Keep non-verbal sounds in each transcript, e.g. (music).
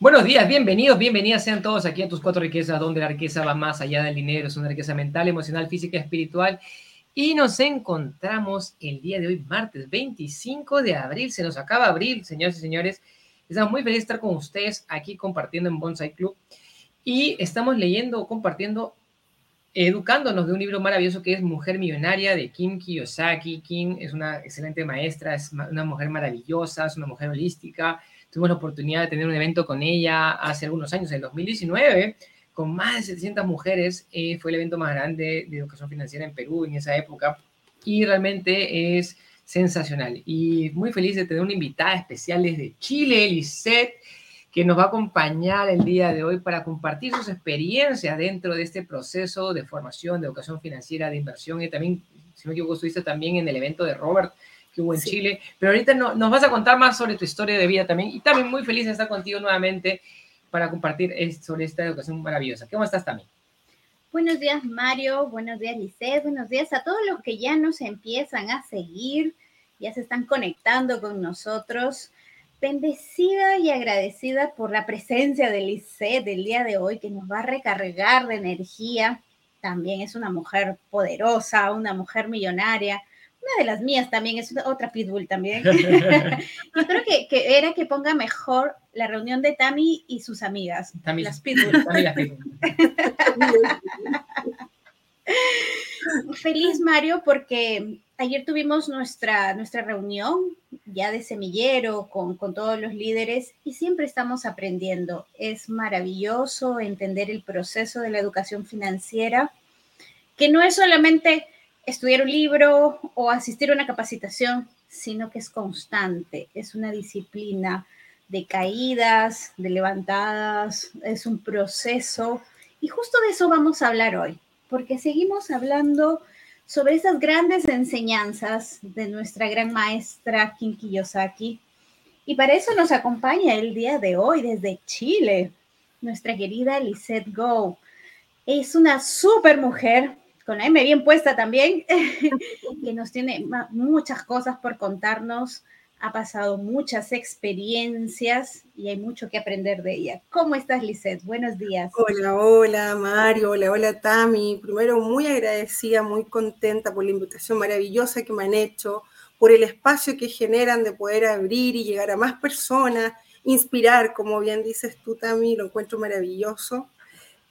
Buenos días, bienvenidos, bienvenidas sean todos aquí a tus cuatro riquezas, donde la riqueza va más allá del dinero, es una riqueza mental, emocional, física, espiritual. Y nos encontramos el día de hoy, martes 25 de abril. Se nos acaba abril, señores y señores. Estamos muy felices de estar con ustedes aquí compartiendo en Bonsai Club. Y estamos leyendo, compartiendo, educándonos de un libro maravilloso que es Mujer Millonaria de Kim Kiyosaki. Kim es una excelente maestra, es una mujer maravillosa, es una mujer holística Tuvimos la oportunidad de tener un evento con ella hace algunos años, en 2019, con más de 700 mujeres. Eh, fue el evento más grande de educación financiera en Perú en esa época y realmente es sensacional. Y muy feliz de tener una invitada especial desde Chile, Lisette, que nos va a acompañar el día de hoy para compartir sus experiencias dentro de este proceso de formación, de educación financiera, de inversión. Y también, si no me equivoco, estuviste también en el evento de Robert que hubo en Chile. Pero ahorita no, nos vas a contar más sobre tu historia de vida también. Y también muy feliz de estar contigo nuevamente para compartir sobre esta educación maravillosa. ¿Cómo estás también? Buenos días, Mario. Buenos días, Lisset. Buenos días a todos los que ya nos empiezan a seguir, ya se están conectando con nosotros. Bendecida y agradecida por la presencia de Lisset del día de hoy, que nos va a recargar de energía. También es una mujer poderosa, una mujer millonaria, una de las mías también, es otra pitbull también. (laughs) (laughs) Yo creo que, que, era que ponga mejor la reunión de Tami y sus amigas. las pitbull. (laughs) Feliz Mario porque ayer tuvimos nuestra, nuestra reunión ya de semillero con, con todos los líderes y siempre estamos aprendiendo. Es maravilloso entender el proceso de la educación financiera, que no es solamente estudiar un libro o asistir a una capacitación, sino que es constante, es una disciplina de caídas, de levantadas, es un proceso. Y justo de eso vamos a hablar hoy, porque seguimos hablando sobre esas grandes enseñanzas de nuestra gran maestra Kim Kiyosaki. Y para eso nos acompaña el día de hoy desde Chile, nuestra querida Lisette Go. Es una super mujer, con la M bien puesta también, (laughs) que nos tiene muchas cosas por contarnos, ha pasado muchas experiencias y hay mucho que aprender de ella. ¿Cómo estás, Lisette? Buenos días. Hola, hola, Mario, hola, hola, Tami. Primero, muy agradecida, muy contenta por la invitación maravillosa que me han hecho, por el espacio que generan de poder abrir y llegar a más personas, inspirar, como bien dices tú, Tami, lo encuentro maravilloso.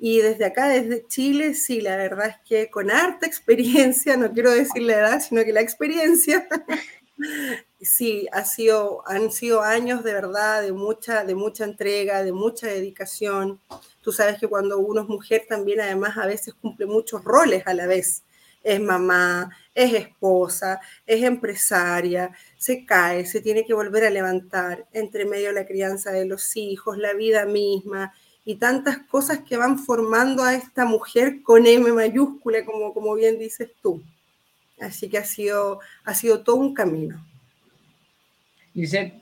Y desde acá, desde Chile, sí, la verdad es que con harta (laughs) experiencia, no quiero decir la edad, sino que la experiencia, (laughs) sí, ha sido, han sido años de verdad de mucha, de mucha entrega, de mucha dedicación. Tú sabes que cuando uno es mujer también además a veces cumple muchos roles a la vez. Es mamá, es esposa, es empresaria, se cae, se tiene que volver a levantar, entre medio la crianza de los hijos, la vida misma, y tantas cosas que van formando a esta mujer con M mayúscula, como, como bien dices tú. Así que ha sido, ha sido todo un camino. Dice,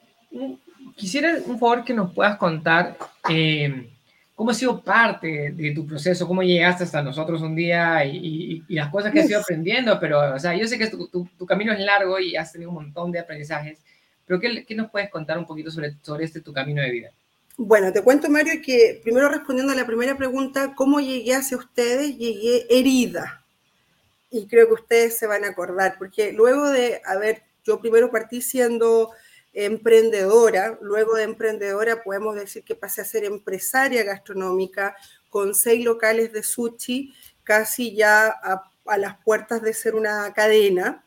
quisiera un favor que nos puedas contar eh, cómo ha sido parte de tu proceso, cómo llegaste hasta nosotros un día y, las cosas que has ido aprendiendo, pero, o sea, yo sé que tu, tu, camino es largo y has tenido un montón de aprendizajes, pero ¿qué, qué nos puedes contar un poquito sobre, sobre este tu camino de vida? Bueno, te cuento, Mario, que primero respondiendo a la primera pregunta, ¿cómo llegué hacia ustedes? Llegué herida. Y creo que ustedes se van a acordar, porque luego de haber, yo primero partí siendo emprendedora, luego de emprendedora podemos decir que pasé a ser empresaria gastronómica con seis locales de sushi, casi ya a, a las puertas de ser una cadena.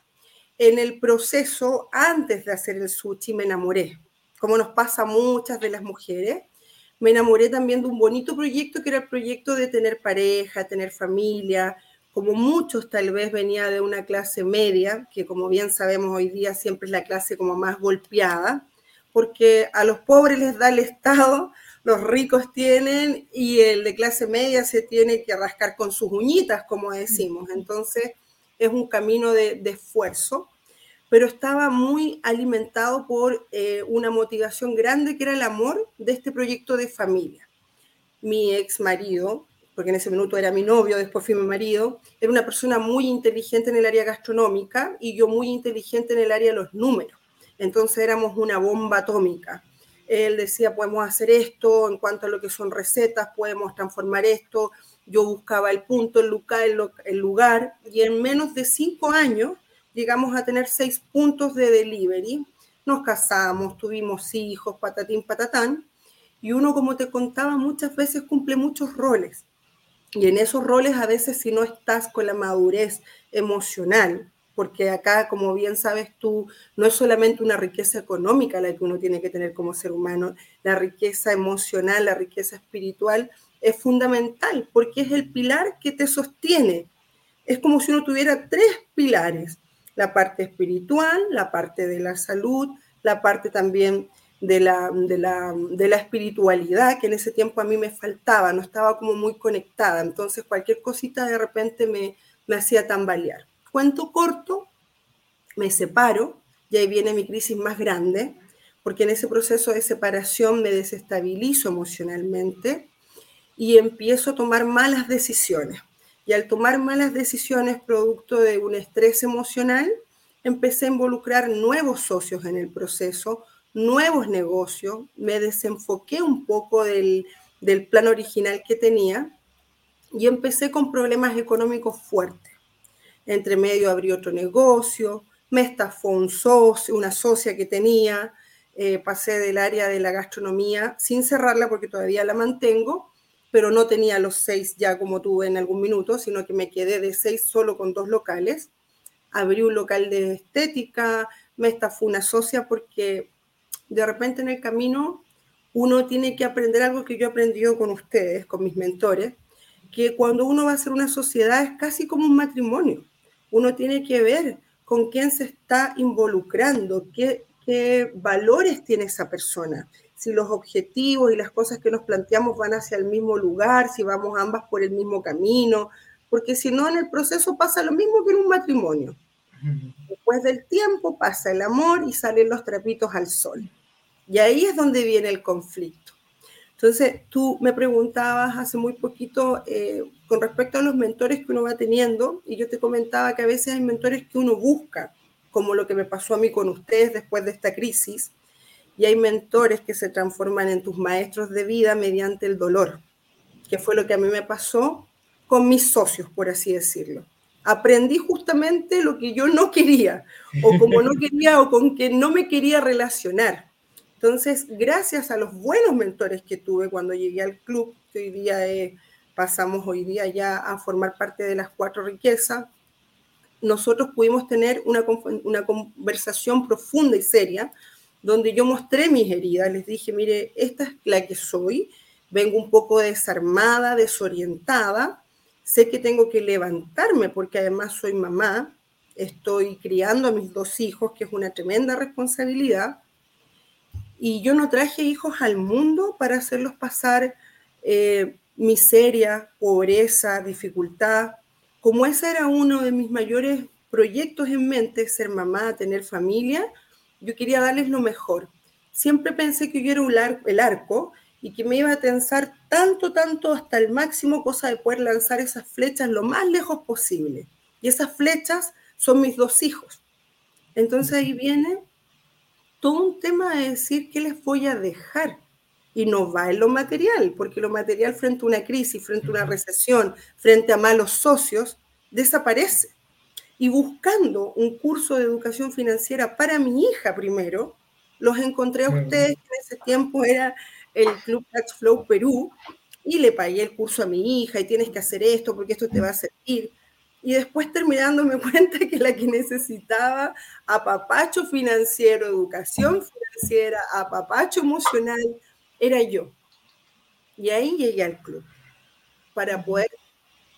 En el proceso, antes de hacer el sushi, me enamoré como nos pasa a muchas de las mujeres, me enamoré también de un bonito proyecto que era el proyecto de tener pareja, tener familia, como muchos tal vez venía de una clase media, que como bien sabemos hoy día siempre es la clase como más golpeada, porque a los pobres les da el Estado, los ricos tienen y el de clase media se tiene que rascar con sus uñitas, como decimos. Entonces es un camino de, de esfuerzo pero estaba muy alimentado por eh, una motivación grande que era el amor de este proyecto de familia. Mi ex marido, porque en ese minuto era mi novio, después fui mi marido, era una persona muy inteligente en el área gastronómica y yo muy inteligente en el área de los números. Entonces éramos una bomba atómica. él decía, podemos hacer esto, en cuanto a lo que son recetas, podemos transformar esto. Yo buscaba el punto, el lugar, el lugar y en menos de cinco años llegamos a tener seis puntos de delivery. Nos casamos, tuvimos hijos, patatín, patatán. Y uno, como te contaba, muchas veces cumple muchos roles. Y en esos roles a veces si no estás con la madurez emocional, porque acá, como bien sabes tú, no es solamente una riqueza económica la que uno tiene que tener como ser humano, la riqueza emocional, la riqueza espiritual es fundamental, porque es el pilar que te sostiene. Es como si uno tuviera tres pilares, la parte espiritual, la parte de la salud, la parte también de la, de la, de la espiritualidad, que en ese tiempo a mí me faltaba, no estaba como muy conectada, entonces cualquier cosita de repente me, me hacía tambalear. Cuento corto, me separo y ahí viene mi crisis más grande, porque en ese proceso de separación me desestabilizo emocionalmente y empiezo a tomar malas decisiones. Y al tomar malas decisiones producto de un estrés emocional, empecé a involucrar nuevos socios en el proceso, nuevos negocios, me desenfoqué un poco del, plan original que tenía y empecé con problemas económicos fuertes. Entre medio abrí otro negocio, me estafó un socio, una socia que tenía, eh, pasé del área de la gastronomía sin cerrarla porque todavía la mantengo, pero no tenía los seis ya como tuve en algún minuto, sino que me quedé de seis solo con dos locales. Abrí un local de estética, me estafó una socia porque de repente en el camino uno tiene que aprender algo que yo he aprendido con ustedes, con mis mentores, que cuando uno va a hacer una sociedad es casi como un matrimonio uno tiene que ver con quién se está involucrando, qué, valores tiene esa persona, si los objetivos y las cosas que nos planteamos van hacia el mismo lugar, si vamos ambas por el mismo camino, porque si no en el proceso pasa lo mismo que en un matrimonio. Después del tiempo pasa el amor y salen los trapitos al sol. Y ahí es donde viene el conflicto. Entonces, tú me preguntabas hace muy poquito eh, con respecto a los mentores que uno va teniendo, y yo te comentaba que a veces hay mentores que uno busca, como lo que me pasó a mí con ustedes después de esta crisis, y hay mentores que se transforman en tus maestros de vida mediante el dolor, que fue lo que a mí me pasó con mis socios, por así decirlo. Aprendí justamente lo que yo no quería, o como no quería, o con que no me quería relacionar. Entonces, gracias a los buenos mentores que tuve cuando llegué al club, que hoy día pasamos hoy día ya a formar parte de las cuatro riquezas, nosotros pudimos tener una conversación profunda y seria, donde yo mostré mis heridas, les dije, mire, esta es la que soy, vengo un poco desarmada, desorientada, sé que tengo que levantarme porque además soy mamá, estoy criando a mis dos hijos, que es una tremenda responsabilidad, y yo no traje hijos al mundo para hacerlos pasar eh, miseria, pobreza, dificultad. Como ese era uno de mis mayores proyectos en mente, ser mamá, tener familia, yo quería darles lo mejor. Siempre pensé que yo era el arco y que me iba a tensar tanto, tanto hasta el máximo, cosa de poder lanzar esas flechas lo más lejos posible. Y esas flechas son mis dos hijos. Entonces ahí viene todo un tema de decir qué les voy a dejar. Y no va en lo material, porque lo material frente a una crisis, frente a una recesión, frente a malos socios, desaparece. Y buscando un curso de educación financiera para mi hija primero, los encontré a ustedes, que en ese tiempo era el Club Tax Flow Perú, y le pagué el curso a mi hija y tienes que hacer esto porque esto te va a servir y después terminándome (laughs) cuenta que la que necesitaba apapacho financiero, educación financiera, apapacho emocional, era yo. Y ahí llegué al club para poder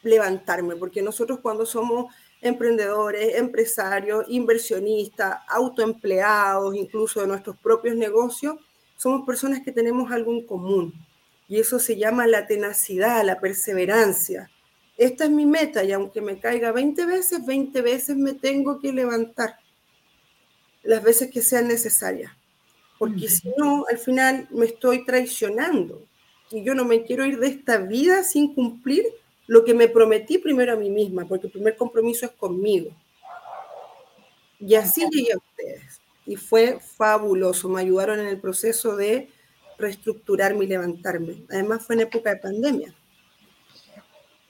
levantarme, porque nosotros cuando somos emprendedores, empresarios, inversionistas, autoempleados, incluso de nuestros propios negocios, somos personas que tenemos algo en común. Y eso se llama la tenacidad, la perseverancia esta es mi meta y aunque me caiga 20 veces, 20 veces me tengo que levantar las veces que sean necesarias, porque si no, al final me estoy traicionando y yo no me quiero ir de esta vida sin cumplir lo que me prometí primero a mí misma, porque el primer compromiso es conmigo. Y así llegué a ustedes y fue fabuloso, me ayudaron en el proceso de reestructurarme y levantarme. Además fue en época de pandemia.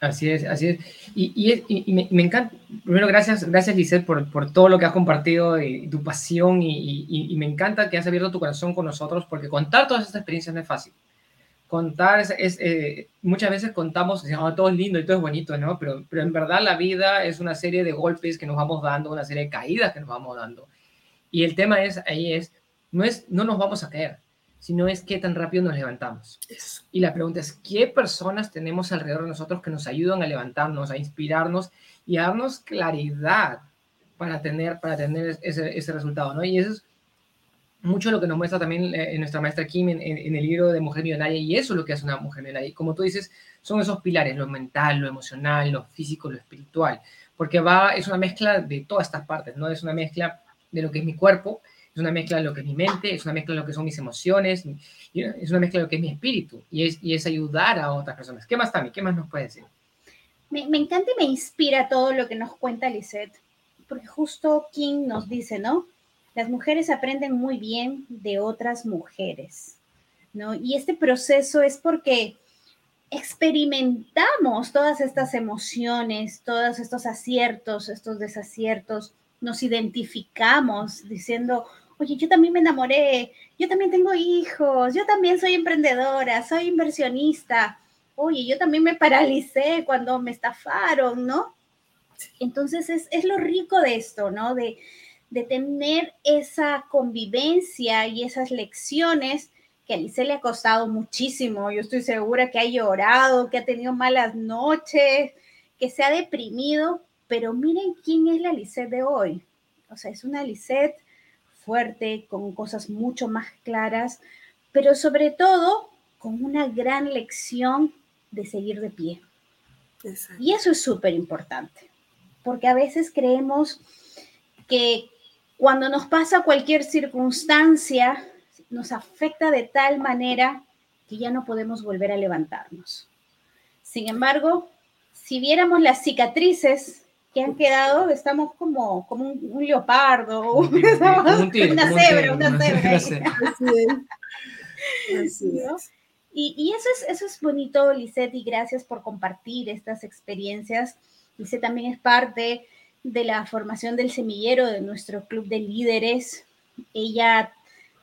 Así es, así es. Y, me, encanta, primero gracias, gracias Lisette por, por todo lo que has compartido y, tu pasión y, me encanta que has abierto tu corazón con nosotros porque contar todas estas experiencias no es fácil. Contar es, eh, muchas veces contamos, oh, todo es lindo y todo es bonito, ¿no? Pero, pero en verdad la vida es una serie de golpes que nos vamos dando, una serie de caídas que nos vamos dando. Y el tema es, ahí es, no es, no nos vamos a caer, sino es qué tan rápido nos levantamos. Y la pregunta es, ¿qué personas tenemos alrededor de nosotros que nos ayudan a levantarnos, a inspirarnos y a darnos claridad para tener, para tener ese, ese resultado? ¿no? Y eso es mucho lo que nos muestra también eh, nuestra maestra Kim en, el libro de Mujer Millonaria, y eso es lo que hace una mujer millonaria. Y como tú dices, son esos pilares, lo mental, lo emocional, lo físico, lo espiritual, porque va, es una mezcla de todas estas partes, ¿no? Es una mezcla de lo que es mi cuerpo, es una mezcla de lo que es mi mente, es una mezcla de lo que son mis emociones, es una mezcla de lo que es mi espíritu y es, y es ayudar a otras personas. ¿Qué más, Tami? ¿Qué más nos puede decir? Me, me encanta y me inspira todo lo que nos cuenta Lisette, porque justo King nos dice, ¿no? Las mujeres aprenden muy bien de otras mujeres, ¿no? Y este proceso es porque experimentamos todas estas emociones, todos estos aciertos, estos desaciertos, nos identificamos diciendo, oye, yo también me enamoré, yo también tengo hijos, yo también soy emprendedora, soy inversionista, oye, yo también me paralicé cuando me estafaron, ¿no? Entonces es, lo rico de esto, ¿no? De, de, tener esa convivencia y esas lecciones que a Lice le ha costado muchísimo. Yo estoy segura que ha llorado, que ha tenido malas noches, que se ha deprimido, pero miren quién es la Lisette de hoy. O sea, es una Lisette fuerte, con cosas mucho más claras, pero sobre todo con una gran lección de seguir de pie. Y eso es súper importante, porque a veces creemos que cuando nos pasa cualquier circunstancia, nos afecta de tal manera que ya no podemos volver a levantarnos. Sin embargo, si viéramos las cicatrices que han quedado, estamos como, como un, leopardo, una cebra, una cebra. Y, y, eso, es, eso es bonito, Lisette, y gracias por compartir estas experiencias. Lisette también es parte de la formación del semillero de nuestro club de líderes. Ella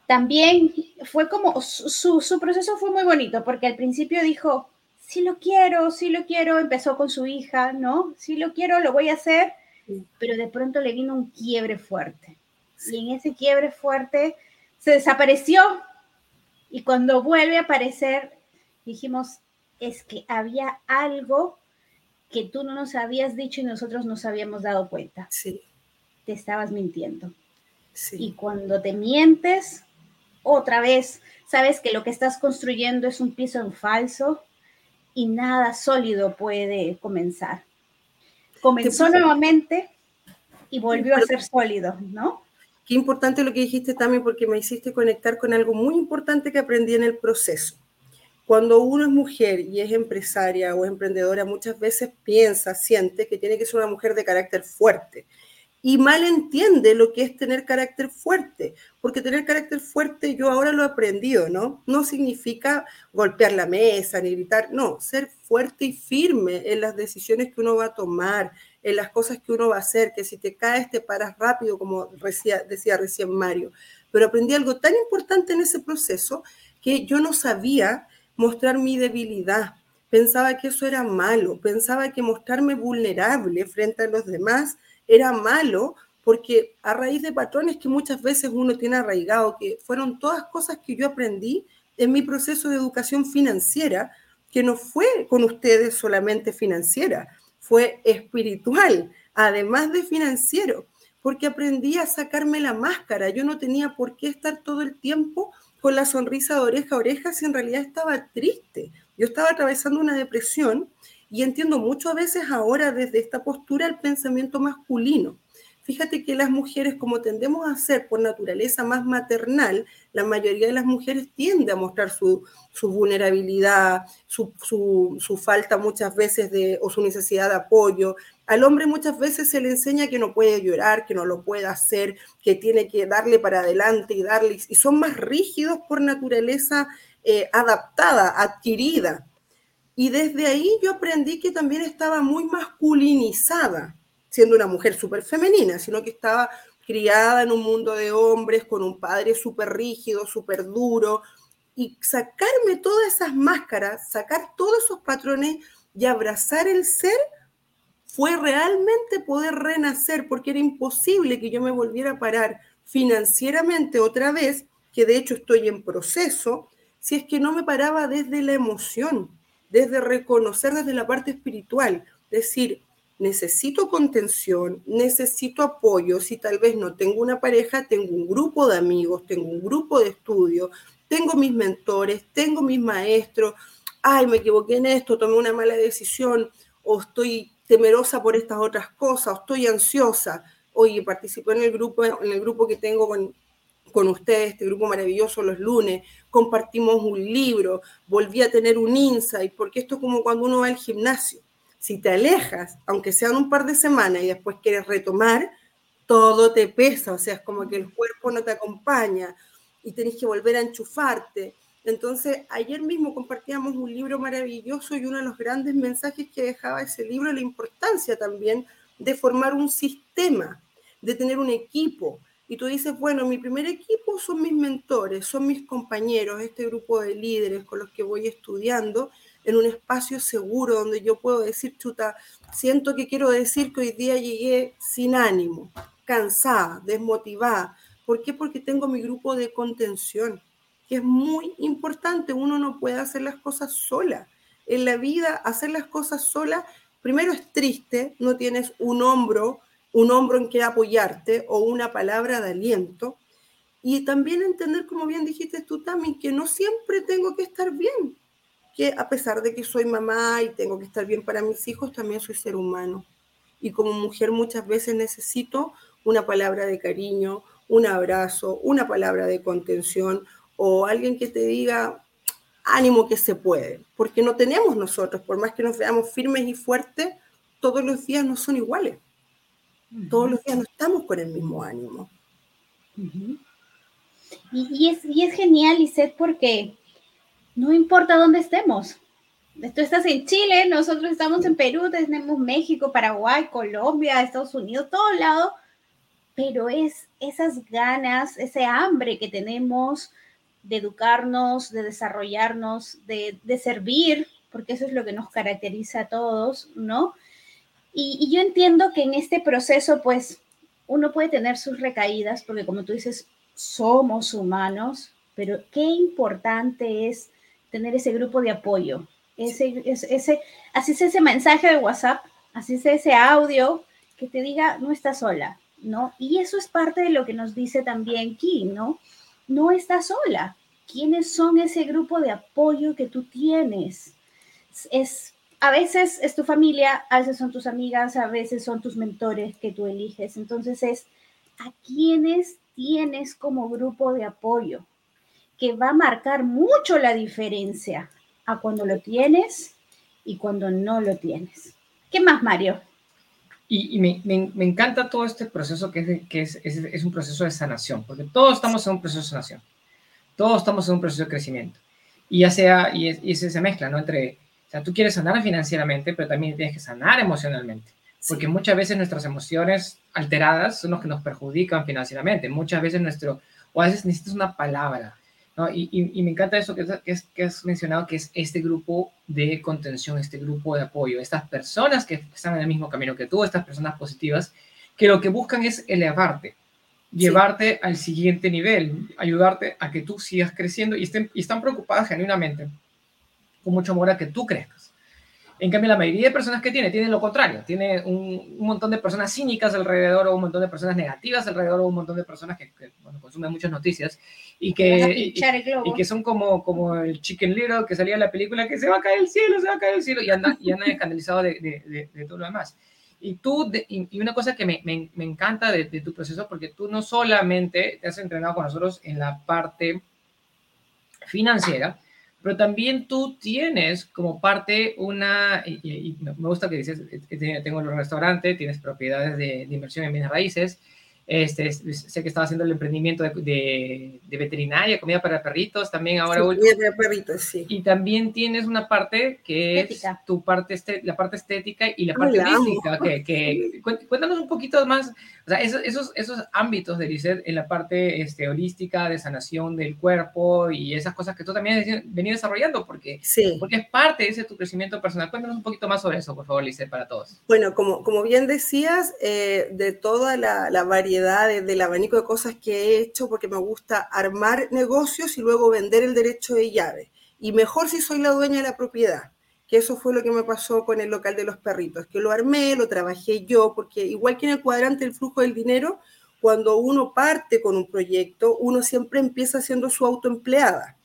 también fue como, su, su proceso fue muy bonito, porque al principio dijo, sí lo quiero, sí lo quiero, empezó con su hija, ¿no? Sí lo quiero, lo voy a hacer, pero de pronto le vino un quiebre fuerte. Y en ese quiebre fuerte se desapareció. Y cuando vuelve a aparecer, dijimos, es que había algo que tú no nos habías dicho y nosotros nos habíamos dado cuenta. Sí. Te estabas mintiendo. Sí. Y cuando te mientes, otra vez, sabes que lo que estás construyendo es un piso en falso, y nada sólido puede comenzar. Comenzó nuevamente y volvió a ser sólido, ¿no? Qué importante lo que dijiste también porque me hiciste conectar con algo muy importante que aprendí en el proceso. Cuando uno es mujer y es empresaria o emprendedora, muchas veces piensa, siente que tiene que ser una mujer de carácter fuerte y mal entiende lo que es tener carácter fuerte, porque tener carácter fuerte yo ahora lo he aprendido, ¿no? No significa golpear la mesa ni gritar, no, ser fuerte y firme en las decisiones que uno va a tomar, en las cosas que uno va a hacer, que si te caes te paras rápido, como decía, decía recién Mario. Pero aprendí algo tan importante en ese proceso que yo no sabía mostrar mi debilidad. Pensaba que eso era malo, pensaba que mostrarme vulnerable frente a los demás era malo porque a raíz de patrones que muchas veces uno tiene arraigado, que fueron todas cosas que yo aprendí en mi proceso de educación financiera, que no fue con ustedes solamente financiera, fue espiritual, además de financiero, porque aprendí a sacarme la máscara. Yo no tenía por qué estar todo el tiempo con la sonrisa de oreja a oreja si en realidad estaba triste. Yo estaba atravesando una depresión y entiendo mucho a veces ahora desde esta postura el pensamiento masculino. Fíjate que las mujeres, como tendemos a ser por naturaleza más maternal, la mayoría de las mujeres tiende a mostrar su, vulnerabilidad, su, falta muchas veces de, o su necesidad de apoyo. Al hombre muchas veces se le enseña que no puede llorar, que no lo puede hacer, que tiene que darle para adelante y darle, y son más rígidos por naturaleza eh, adaptada, adquirida. Y desde ahí yo aprendí que también estaba muy masculinizada, siendo una mujer súper femenina, sino que estaba criada en un mundo de hombres, con un padre súper rígido, súper duro, y sacarme todas esas máscaras, sacar todos esos patrones y abrazar el ser fue realmente poder renacer, porque era imposible que yo me volviera a parar financieramente otra vez, que de hecho estoy en proceso, si es que no me paraba desde la emoción, desde reconocer desde la parte espiritual, decir, necesito contención, necesito apoyo, si tal vez no tengo una pareja, tengo un grupo de amigos, tengo un grupo de estudio, tengo mis mentores, tengo mis maestros, ay, me equivoqué en esto, tomé una mala decisión, o estoy temerosa por estas otras cosas, o estoy ansiosa. Oye, participé en el grupo, en el grupo que tengo con, con ustedes, este grupo maravilloso los lunes, compartimos un libro, volví a tener un insight, porque esto es como cuando uno va al gimnasio. Si te alejas, aunque sean un par de semanas y después quieres retomar, todo te pesa, o sea, es como que el cuerpo no te acompaña y tenés que volver a enchufarte. Entonces, ayer mismo compartíamos un libro maravilloso y uno de los grandes mensajes que dejaba ese libro, la importancia también de formar un sistema, de tener un equipo, y tú dices, bueno, mi primer equipo son mis mentores, son mis compañeros, este grupo de líderes con los que voy estudiando en un espacio seguro donde yo puedo decir, chuta, siento que quiero decir que hoy día llegué sin ánimo, cansada, desmotivada. ¿Por qué? Porque tengo mi grupo de contención, que es muy importante. Uno no puede hacer las cosas sola. En la vida, hacer las cosas sola, primero es triste, no tienes un hombro un hombro en que apoyarte o una palabra de aliento. Y también entender, como bien dijiste tú también, que no siempre tengo que estar bien, que a pesar de que soy mamá y tengo que estar bien para mis hijos, también soy ser humano. Y como mujer muchas veces necesito una palabra de cariño, un abrazo, una palabra de contención o alguien que te diga ánimo que se puede, porque no tenemos nosotros, por más que nos veamos firmes y fuertes, todos los días no son iguales. Todos los días no estamos con el mismo ánimo. y, es, y es genial, Lisette, porque no importa dónde estemos. Tú estás en Chile, nosotros estamos en Perú, tenemos México, Paraguay, Colombia, Estados Unidos, todo lado, pero es esas ganas, ese hambre que tenemos de educarnos, de desarrollarnos, de, de servir, porque eso es lo que nos caracteriza a todos, ¿no? Y, yo entiendo que en este proceso, pues, uno puede tener sus recaídas, porque como tú dices, somos humanos, pero qué importante es tener ese grupo de apoyo, ese, ese, así es ese mensaje de WhatsApp, así es ese audio que te diga, no estás sola, ¿no? Y eso es parte de lo que nos dice también Kim, ¿no? No estás sola. ¿Quiénes son ese grupo de apoyo que tú tienes? Es a veces es tu familia, a veces son tus amigas, a veces son tus mentores que tú eliges. Entonces es a quienes tienes como grupo de apoyo, que va a marcar mucho la diferencia a cuando lo tienes y cuando no lo tienes. ¿Qué más, Mario? Y, me, encanta todo este proceso que, es, es, un proceso de sanación, porque todos estamos en un proceso de sanación, todos estamos en un proceso de crecimiento. Y ya sea, y, y se mezcla, ¿no? Entre sea, tú quieres sanar financieramente, pero también tienes que sanar emocionalmente. Porque muchas veces nuestras emociones alteradas son los que nos perjudican financieramente. Muchas veces nuestro, o a veces necesitas una palabra. ¿No? Y, y, me encanta eso que, que, que has mencionado, que es este grupo de contención, este grupo de apoyo, estas personas que están en el mismo camino que tú, estas personas positivas, que lo que buscan es elevarte, llevarte al siguiente nivel, ayudarte a que tú sigas creciendo y, estén, y están preocupadas genuinamente con mucho amor a que tú crezcas. En cambio, la mayoría de personas que tiene, tienen lo contrario. Tiene un, montón de personas cínicas alrededor, o un montón de personas negativas alrededor, o un montón de personas que, consumen muchas noticias y que, y, que son como, como el Chicken Little que salía en la película que se va a caer el cielo, se va a caer el cielo, y andan, y andan escandalizados de, de, todo lo demás. Y tú, y, una cosa que me, me, me encanta de, tu proceso, porque tú no solamente te has entrenado con nosotros en la parte financiera, pero también tú tienes como parte una, y, me gusta que dices, tengo un restaurante, tienes propiedades de, inversión en bienes raíces, este, sé que estaba haciendo el emprendimiento de, de, veterinaria, comida para perritos, también ahora. Sí, comida para perritos, sí. Y también tienes una parte que es tu parte, este, la parte estética y la parte holística. Que, (laughs) que, cuéntanos un poquito más, o sea, esos, esos, esos ámbitos de Lisset en la parte este, holística, de sanación del cuerpo y esas cosas que tú también has venido desarrollando, porque, sí. porque es parte de ese tu crecimiento personal. Cuéntanos un poquito más sobre eso, por favor, Lisset, para todos. Bueno, como, como bien decías, eh, de toda la, la variedad del abanico de cosas que he hecho porque me gusta armar negocios y luego vender el derecho de llave. Y mejor si soy la dueña de la propiedad, que eso fue lo que me pasó con el local de los perritos, que lo armé, lo trabajé yo, porque igual que en el cuadrante del flujo del dinero, cuando uno parte con un proyecto, uno siempre empieza siendo su autoempleada.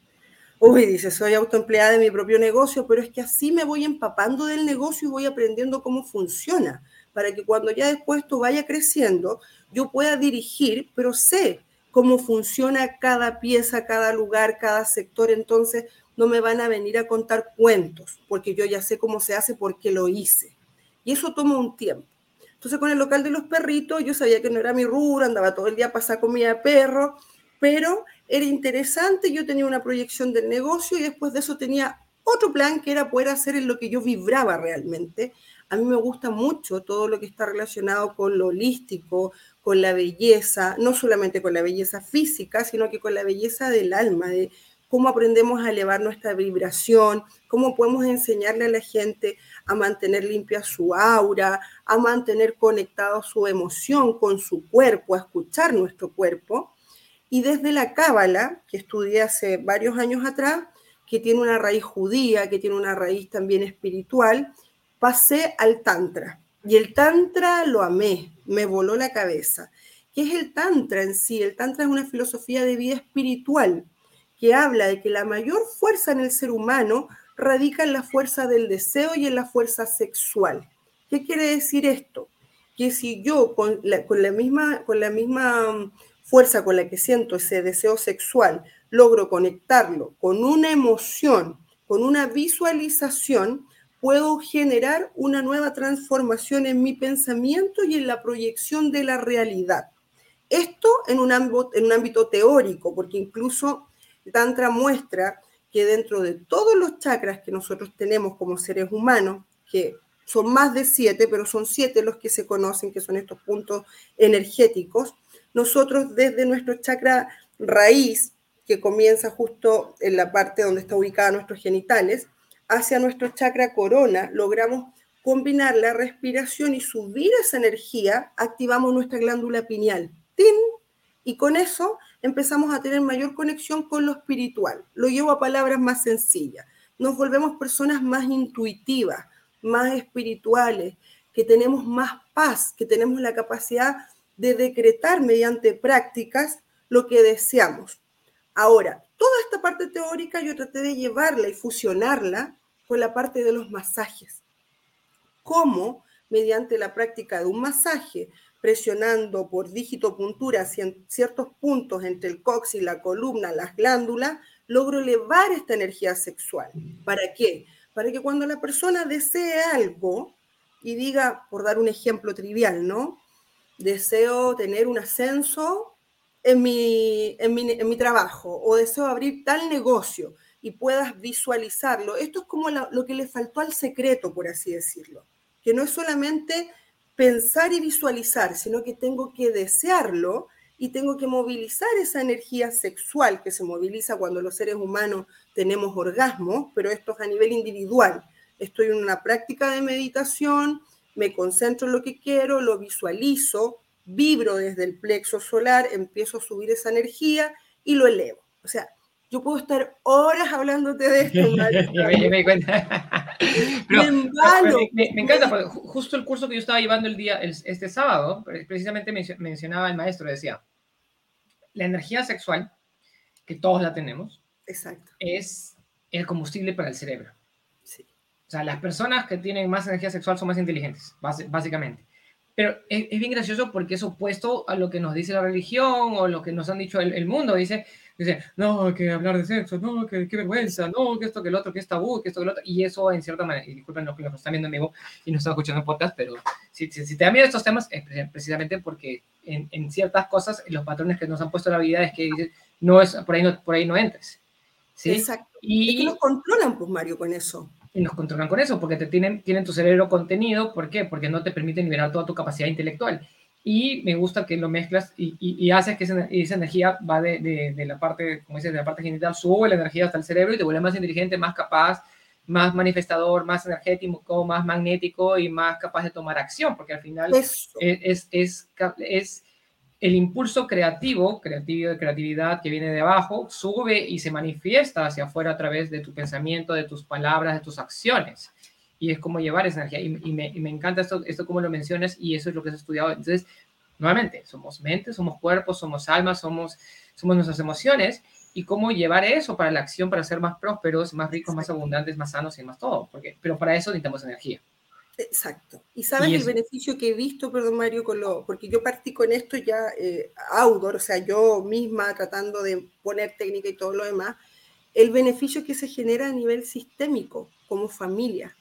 Uy, dice, soy autoempleada de mi propio negocio, pero es que así me voy empapando del negocio y voy aprendiendo cómo funciona, para que cuando ya después esto vaya creciendo, yo pueda dirigir, pero sé cómo funciona cada pieza, cada lugar, cada sector, entonces no me van a venir a contar cuentos, porque yo ya sé cómo se hace porque lo hice. Y eso toma un tiempo. Entonces con el local de los perritos, yo sabía que no era mi rubro, andaba todo el día a pasar comida de perro, pero era interesante, yo tenía una proyección del negocio y después de eso tenía otro plan que era poder hacer en lo que yo vibraba realmente. A mí me gusta mucho todo lo que está relacionado con lo holístico, con la belleza, no solamente con la belleza física, sino que con la belleza del alma, de cómo aprendemos a elevar nuestra vibración, cómo podemos enseñarle a la gente a mantener limpia su aura, a mantener conectado su emoción con su cuerpo, a escuchar nuestro cuerpo. Y desde la Cábala, que estudié hace varios años atrás, que tiene una raíz judía, que tiene una raíz también espiritual, pasé al Tantra. Y el Tantra lo amé, me voló la cabeza. ¿Qué es el Tantra en sí? El Tantra es una filosofía de vida espiritual que habla de que la mayor fuerza en el ser humano radica en la fuerza del deseo y en la fuerza sexual. ¿Qué quiere decir esto? Que si yo con la, misma, con la misma mm, fuerza con la que siento ese deseo sexual logro conectarlo con una emoción, con una visualización, puedo generar una nueva transformación en mi pensamiento y en la proyección de la realidad. Esto en un ámbito, teórico, porque incluso Tantra muestra que dentro de todos los chakras que nosotros tenemos como seres humanos, que son más de siete, pero son siete los que se conocen, que son estos puntos energéticos, nosotros desde nuestro chakra raíz, que comienza justo en la parte donde está ubicada nuestros genitales, hacia nuestro chakra corona, logramos combinar la respiración y subir esa energía, activamos nuestra glándula pineal. ¡Tin! Y con eso empezamos a tener mayor conexión con lo espiritual. Lo llevo a palabras más sencillas. Nos volvemos personas más intuitivas, más espirituales, que tenemos más paz, que tenemos la capacidad de decretar mediante prácticas lo que deseamos. Ahora, toda esta parte teórica yo traté de llevarla y fusionarla con la parte de los masajes. ¿Cómo? Mediante la práctica de un masaje, presionando por dígito puntura ciertos puntos entre el coxis, la columna, las glándulas, logro elevar esta energía sexual. ¿Para qué? Para que cuando la persona desee algo y diga, por dar un ejemplo trivial, ¿no? Deseo tener un ascenso en mi, en mi, trabajo o deseo abrir tal negocio y puedas visualizarlo. Esto es como lo que le faltó al secreto, por así decirlo, que no es solamente pensar y visualizar, sino que tengo que desearlo y tengo que movilizar esa energía sexual que se moviliza cuando los seres humanos tenemos orgasmos, pero esto es a nivel individual. Estoy en una práctica de meditación, me concentro en lo que quiero, lo visualizo, vibro desde el plexo solar, empiezo a subir esa energía y lo elevo. O sea, yo puedo estar horas hablándote de esto. me, me, cuenta. me, encanta, porque justo el curso que yo estaba llevando el día, este sábado, precisamente mencionaba el maestro, decía, la energía sexual, que todos la tenemos, Exacto. es el combustible para el cerebro. Sí. O sea, las personas que tienen más energía sexual son más inteligentes, básicamente. Pero es, bien gracioso porque es opuesto a lo que nos dice la religión o lo que nos han dicho el, el mundo. Dice, Dice, no, que hablar de sexo, no, que qué vergüenza, no, que esto, que el otro, que es tabú, que esto, que el otro. Y eso, en cierta manera, y disculpen los que nos están viendo en vivo y no están escuchando en podcast, pero si, si, te da miedo estos temas, es precisamente porque en, en, ciertas cosas, los patrones que nos han puesto la vida es que dicen, no es, por ahí no, por ahí no entres. ¿sí? Exacto. Y es que nos controlan, pues, Mario, con eso. Y nos controlan con eso, porque te tienen, tienen tu cerebro contenido. ¿Por qué? Porque no te permiten liberar toda tu capacidad intelectual y me gusta que lo mezclas y, y, haces que esa, esa, energía va de, de, de, la parte, como dices, de la parte genital, sube la energía hasta el cerebro y te vuelve más inteligente, más capaz, más manifestador, más energético, más magnético y más capaz de tomar acción, porque al final es, es, es, es, el impulso creativo, creativo de creatividad que viene de abajo, sube y se manifiesta hacia afuera a través de tu pensamiento, de tus palabras, de tus acciones y es como llevar esa energía. Y, me, me, encanta esto, esto como lo mencionas y eso es lo que has estudiado. Entonces, nuevamente, somos mente, somos cuerpo, somos alma, somos, somos nuestras emociones y cómo llevar eso para la acción, para ser más prósperos, más ricos, más abundantes, más sanos y más todo. Porque, pero para eso necesitamos energía. Exacto. Y sabes el beneficio que he visto, perdón Mario, con lo, porque yo partí con esto ya eh, outdoor, o sea, yo misma tratando de poner técnica y todo lo demás, el beneficio que se genera a nivel sistémico como familia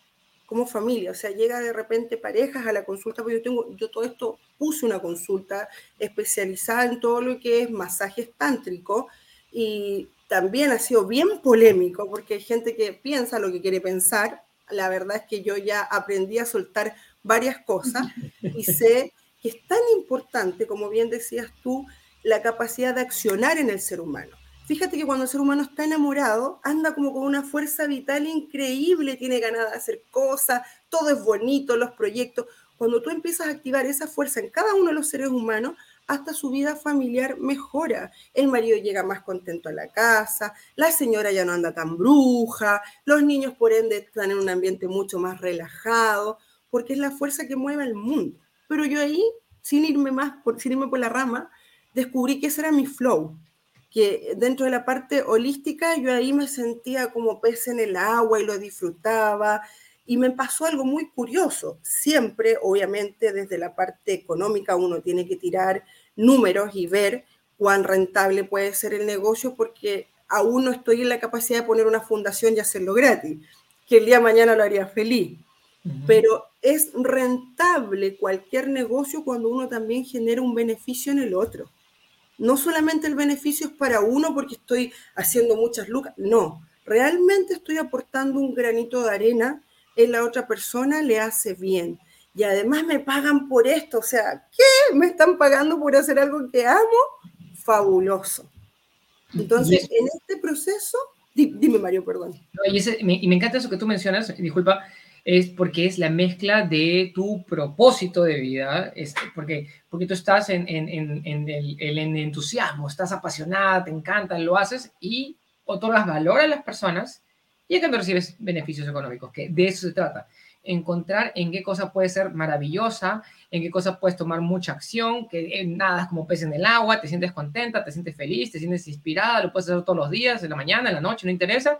como familia, o sea, llega de repente parejas a la consulta, porque yo tengo, yo todo esto puse una consulta especializada en todo lo que es masaje tántrico y también ha sido bien polémico porque hay gente que piensa lo que quiere pensar. La verdad es que yo ya aprendí a soltar varias cosas (laughs) y sé que es tan importante, como bien decías tú, la capacidad de accionar en el ser humano. Fíjate que cuando el ser humano está enamorado, anda como con una fuerza vital increíble, tiene ganas de hacer cosas, todo es bonito, los proyectos. Cuando tú empiezas a activar esa fuerza en cada uno de los seres humanos, hasta su vida familiar mejora. El marido llega más contento a la casa, la señora ya no anda tan bruja, los niños por ende están en un ambiente mucho más relajado, porque es la fuerza que mueve el mundo. Pero yo ahí, sin irme más, por, sin irme por la rama, descubrí que ese era mi flow que dentro de la parte holística yo ahí me sentía como pez en el agua y lo disfrutaba. Y me pasó algo muy curioso. Siempre, obviamente, desde la parte económica uno tiene que tirar números y ver cuán rentable puede ser el negocio porque aún no estoy en la capacidad de poner una fundación y hacerlo gratis, que el día de mañana lo haría feliz. Pero es rentable cualquier negocio cuando uno también genera un beneficio en el otro no solamente el beneficio es para uno porque estoy haciendo muchas lucas, no, realmente estoy aportando un granito de arena en la otra persona, le hace bien. Y además me pagan por esto, o sea, ¿qué? ¿Me están pagando por hacer algo que amo? Fabuloso. Entonces, en este proceso, dime Mario, perdón. y, me, encanta eso que tú mencionas, disculpa, es porque es la mezcla de tu propósito de vida, es porque, porque tú estás en, en, en, el, en, entusiasmo, estás apasionada, te encanta, lo haces y otorgas valor a las personas y en cambio recibes beneficios económicos, que de eso se trata. Encontrar en qué cosa puede ser maravillosa, en qué cosa puedes tomar mucha acción, que nada es como pez en el agua, te sientes contenta, te sientes feliz, te sientes inspirada, lo puedes hacer todos los días, en la mañana, en la noche, no interesa,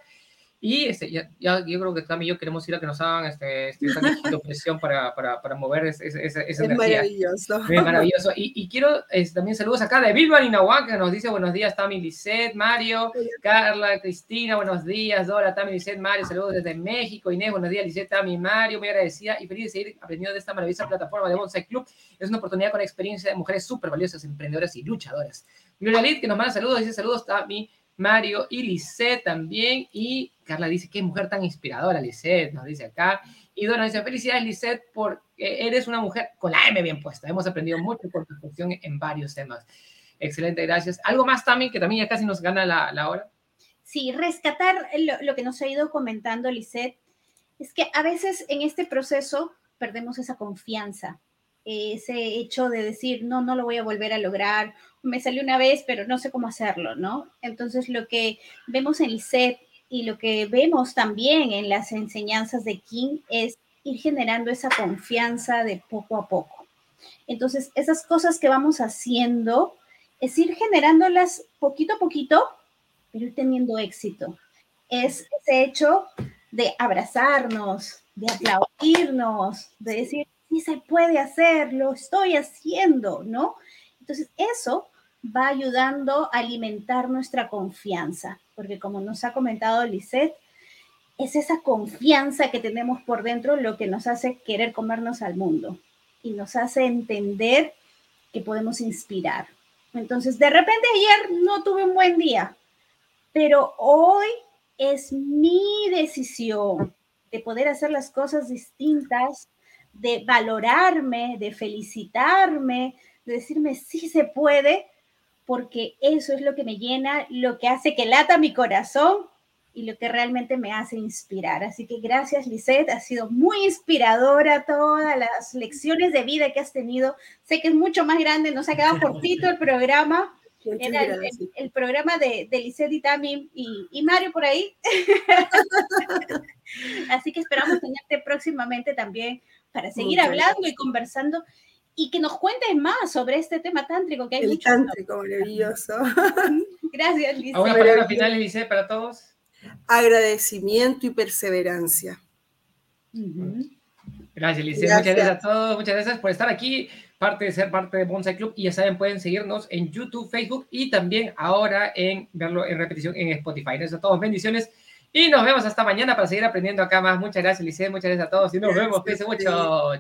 y este, ya, ya, yo creo que también yo queremos ir a que nos hagan este, este (laughs) presión para, para, para mover esa, esa, esa es maravilloso. Es maravilloso. Y, y quiero es, también saludos acá de Bilbao Inahuac, que nos dice buenos días, Tami Lisset, Mario, Carla, Cristina, buenos días, Dora, Tami Lisset, Mario, saludos desde México, Inés, buenos días, Lisset, Tami, Mario, muy agradecida y feliz de seguir aprendiendo de esta maravillosa plataforma de Bonsai Club. Es una oportunidad con experiencia de mujeres súper valiosas, emprendedoras y luchadoras. Gloria Lid, que nos manda saludos, dice saludos, Tami, Mario y Lisset también. Y Carla dice, qué mujer tan inspiradora, Lisette, nos dice acá. Y Donna dice, felicidades, Lisette, porque eres una mujer con la M bien puesta. Hemos aprendido mucho por tu función en varios temas. Excelente, gracias. ¿Algo más también, que también ya casi nos gana la, hora? Sí, rescatar lo, lo, que nos ha ido comentando Lisette, es que a veces en este proceso perdemos esa confianza, ese hecho de decir, no, no lo voy a volver a lograr, me salió una vez, pero no sé cómo hacerlo, ¿no? Entonces, lo que vemos en Lisette y lo que vemos también en las enseñanzas de King es ir generando esa confianza de poco a poco. Entonces, esas cosas que vamos haciendo es ir generándolas poquito a poquito, pero ir teniendo éxito. Es ese hecho de abrazarnos, de aplaudirnos, de decir, sí se puede hacer, lo estoy haciendo, ¿no? Entonces, eso va ayudando a alimentar nuestra confianza, porque como nos ha comentado Lisette, es esa confianza que tenemos por dentro lo que nos hace querer comernos al mundo y nos hace entender que podemos inspirar. Entonces, de repente ayer no tuve un buen día, pero hoy es mi decisión de poder hacer las cosas distintas, de valorarme, de felicitarme, de decirme sí se puede, porque eso es lo que me llena, lo que hace que lata mi corazón y lo que realmente me hace inspirar. Así que gracias, Lisette. Ha sido muy inspiradora todas las lecciones de vida que has tenido. Sé que es mucho más grande, nos ha quedado (laughs) cortito el programa. Era el, programa de, de Lisette y Tami y, Mario por ahí. (laughs) Así que esperamos tenerte próximamente también para seguir hablando y conversando y que nos cuentes más sobre este tema tántrico que hay el tántrico maravilloso. (laughs) Gracias, Lisette. ¿Alguna palabra final, Lisette, para todos? agradecimiento y perseverancia. Gracias, Lice. Muchas gracias a todos. Muchas gracias por estar aquí, parte de ser parte de Bonsai Club. Y ya saben, pueden seguirnos en YouTube, Facebook y también ahora en verlo en repetición en Spotify. Gracias a todos. Bendiciones. Y nos vemos hasta mañana para seguir aprendiendo acá más. Muchas gracias, Lice. Muchas gracias a todos. Y nos vemos. Cuídense mucho.